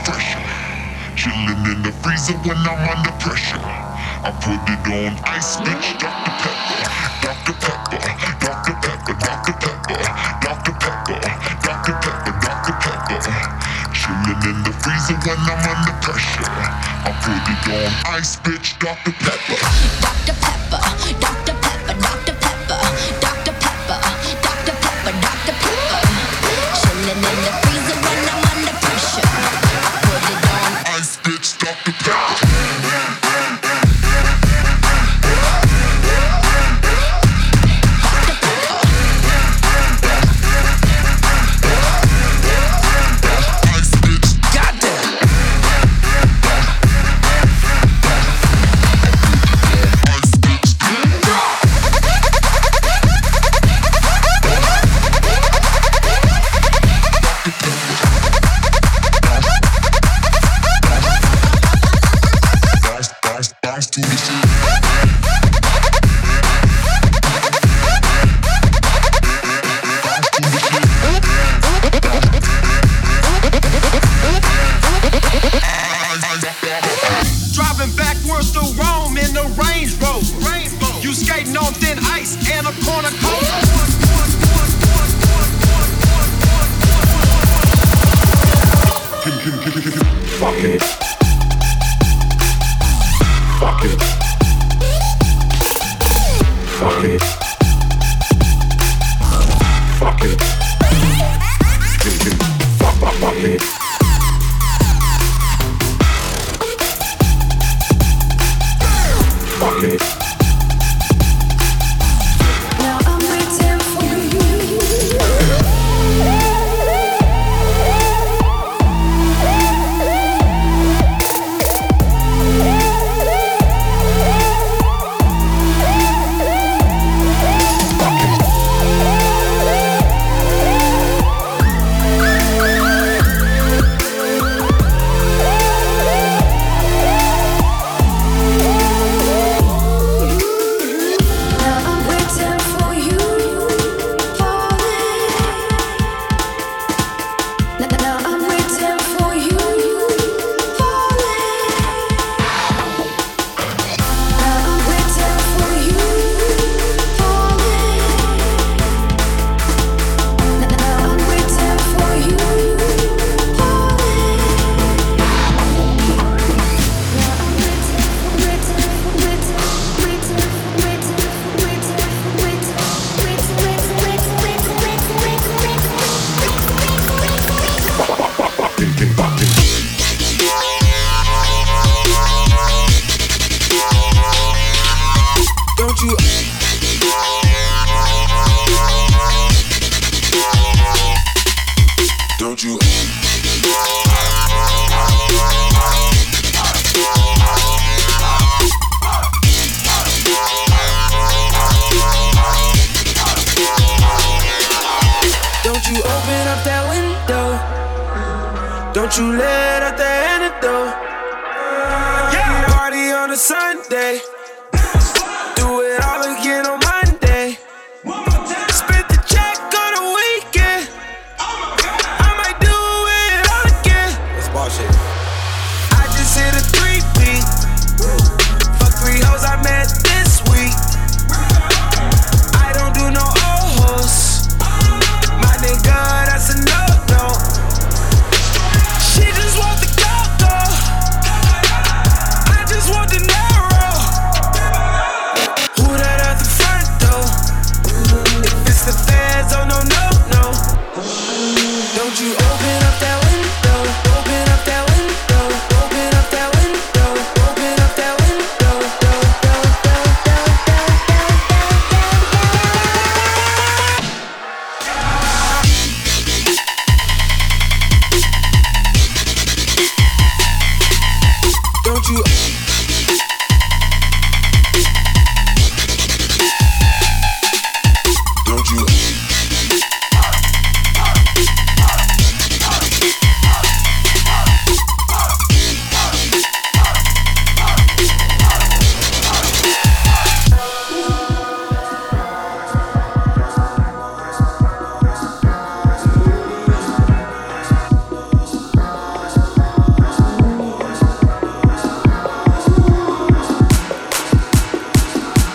refresher. Chillin' in the freezer when I'm under pressure. I put it on ice, bitch, Dr. Pepper, Dr. Pepper, Dr. Pepper, Dr. Pepper, Dr. Pepper, Dr. Pepper, Dr. Pepper. Chilling in the freezer when I'm under pressure. I put it on ice, bitch, Dr. Pepper, Dr. Pepper, Dr. do the. Fuck it. Fuck it. Fuck it. Fuck, fuck, fuck it. Fuck it.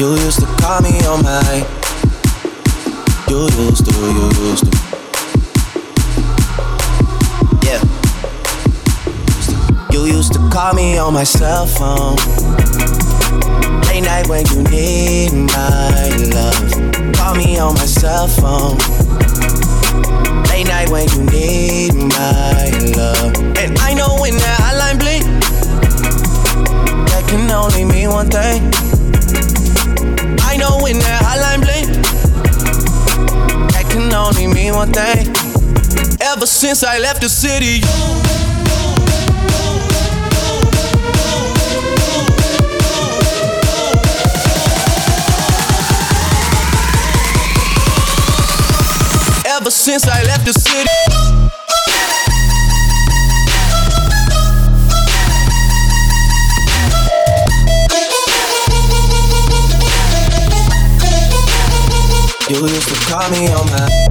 You used to call me on my. You used to, you used to. Yeah. You used to call me on my cell phone. Late night when you need my love. Call me on my cell phone. Late night when you need my love. And I know when that hotline bling, that can only mean one thing one thing. Ever since I left the city, Ever since I left the city. You used to call me on my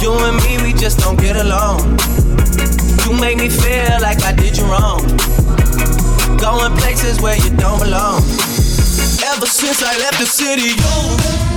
You and me, we just don't get along. You make me feel like I did you wrong. Going places where you don't belong. Ever since I left the city, you.